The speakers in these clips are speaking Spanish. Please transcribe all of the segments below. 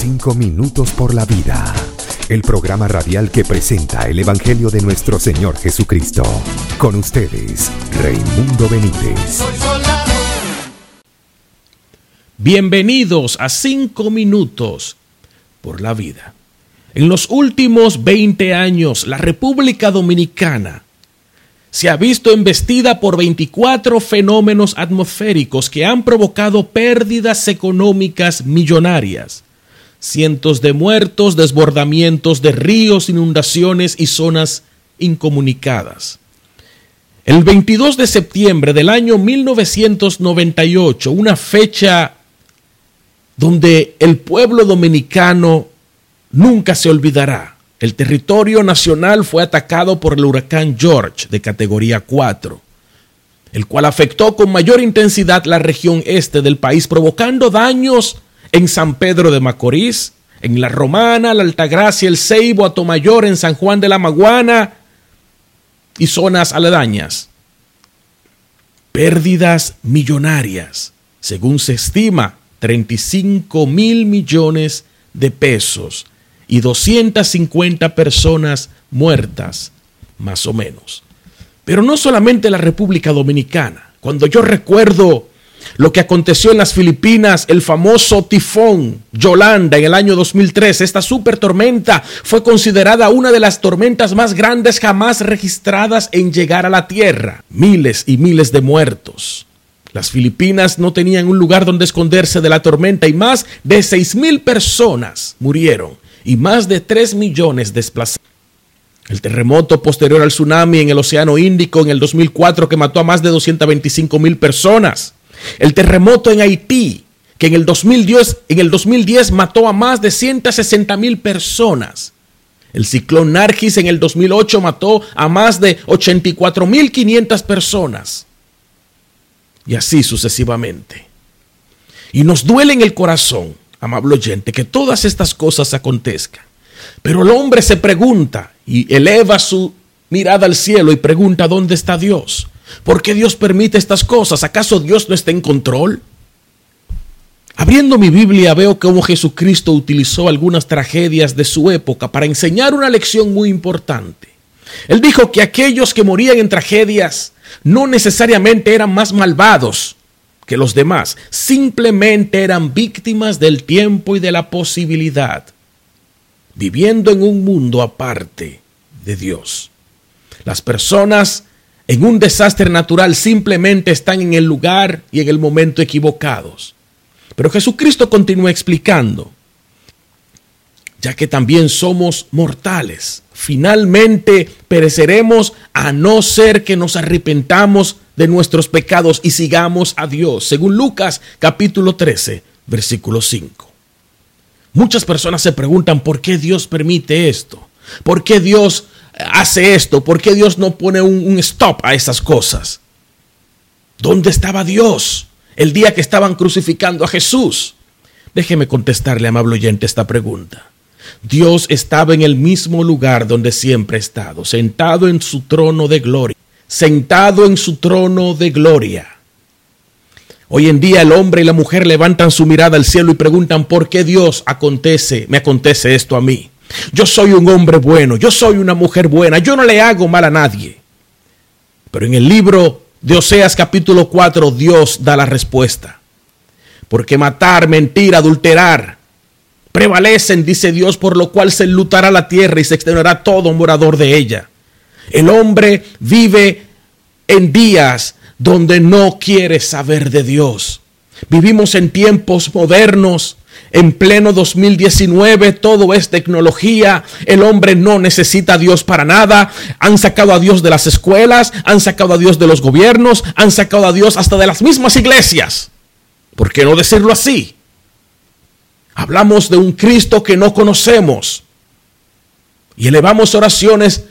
Cinco minutos por la vida. El programa radial que presenta el Evangelio de nuestro Señor Jesucristo. Con ustedes, Raimundo Benítez. Bienvenidos a Cinco minutos por la vida. En los últimos 20 años, la República Dominicana se ha visto embestida por 24 fenómenos atmosféricos que han provocado pérdidas económicas millonarias, cientos de muertos, desbordamientos de ríos, inundaciones y zonas incomunicadas. El 22 de septiembre del año 1998, una fecha donde el pueblo dominicano nunca se olvidará, el territorio nacional fue atacado por el huracán George de categoría 4, el cual afectó con mayor intensidad la región este del país, provocando daños en San Pedro de Macorís, en La Romana, La Altagracia, El Ceibo, Atomayor, en San Juan de la Maguana y zonas aledañas. Pérdidas millonarias, según se estima, 35 mil millones de pesos y 250 personas muertas, más o menos. Pero no solamente la República Dominicana. Cuando yo recuerdo lo que aconteció en las Filipinas, el famoso tifón Yolanda en el año 2003, esta super tormenta fue considerada una de las tormentas más grandes jamás registradas en llegar a la Tierra. Miles y miles de muertos. Las Filipinas no tenían un lugar donde esconderse de la tormenta y más de 6 mil personas murieron y más de 3 millones desplazados. El terremoto posterior al tsunami en el Océano Índico en el 2004 que mató a más de 225 mil personas. El terremoto en Haití que en el 2010, en el 2010 mató a más de 160 mil personas. El ciclón Nargis en el 2008 mató a más de 84 mil 500 personas. Y así sucesivamente. Y nos duele en el corazón amable oyente, que todas estas cosas acontezcan. Pero el hombre se pregunta y eleva su mirada al cielo y pregunta, ¿dónde está Dios? ¿Por qué Dios permite estas cosas? ¿Acaso Dios no está en control? Abriendo mi Biblia veo cómo Jesucristo utilizó algunas tragedias de su época para enseñar una lección muy importante. Él dijo que aquellos que morían en tragedias no necesariamente eran más malvados, que los demás, simplemente eran víctimas del tiempo y de la posibilidad, viviendo en un mundo aparte de Dios. Las personas en un desastre natural simplemente están en el lugar y en el momento equivocados. Pero Jesucristo continúa explicando, ya que también somos mortales. Finalmente pereceremos a no ser que nos arrepentamos de nuestros pecados y sigamos a Dios, según Lucas capítulo 13, versículo 5. Muchas personas se preguntan por qué Dios permite esto, por qué Dios hace esto, por qué Dios no pone un, stop a esas cosas. ¿Dónde estaba Dios el día que estaban crucificando a Jesús? Déjeme contestarle, amable oyente, esta pregunta. Dios estaba en el mismo lugar donde siempre ha estado, sentado en su trono de gloria sentado en su trono de gloria. Hoy en día el hombre y la mujer levantan su mirada al cielo y preguntan por qué Dios acontece, me acontece esto a mí. Yo soy un hombre bueno, yo soy una mujer buena, yo no le hago mal a nadie. Pero en el libro de Oseas capítulo 4 Dios da la respuesta. Porque matar, mentir, adulterar, prevalecen, dice Dios, por lo cual se lutará la tierra y se extenderá todo morador de ella. El hombre vive en días donde no quiere saber de Dios. Vivimos en tiempos modernos, en pleno 2019, todo es tecnología, el hombre no necesita a Dios para nada, han sacado a Dios de las escuelas, han sacado a Dios de los gobiernos, han sacado a Dios hasta de las mismas iglesias. ¿Por qué no decirlo así? Hablamos de un Cristo que no conocemos y elevamos oraciones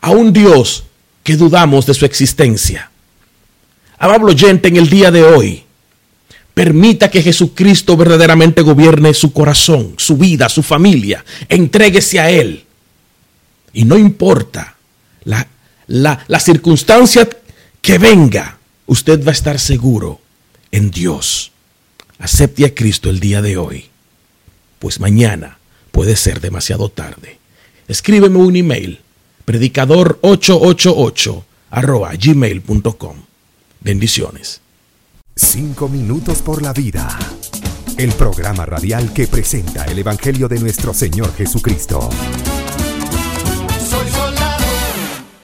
a un Dios que dudamos de su existencia. Amable oyente, en el día de hoy, permita que Jesucristo verdaderamente gobierne su corazón, su vida, su familia. Entréguese a Él. Y no importa la, la, la circunstancia que venga, usted va a estar seguro en Dios. Acepte a Cristo el día de hoy. pues mañana puede ser demasiado tarde. Escríbeme un email, predicador888 arroba gmail.com. Bendiciones. Cinco minutos por la vida. El programa radial que presenta el Evangelio de nuestro Señor Jesucristo.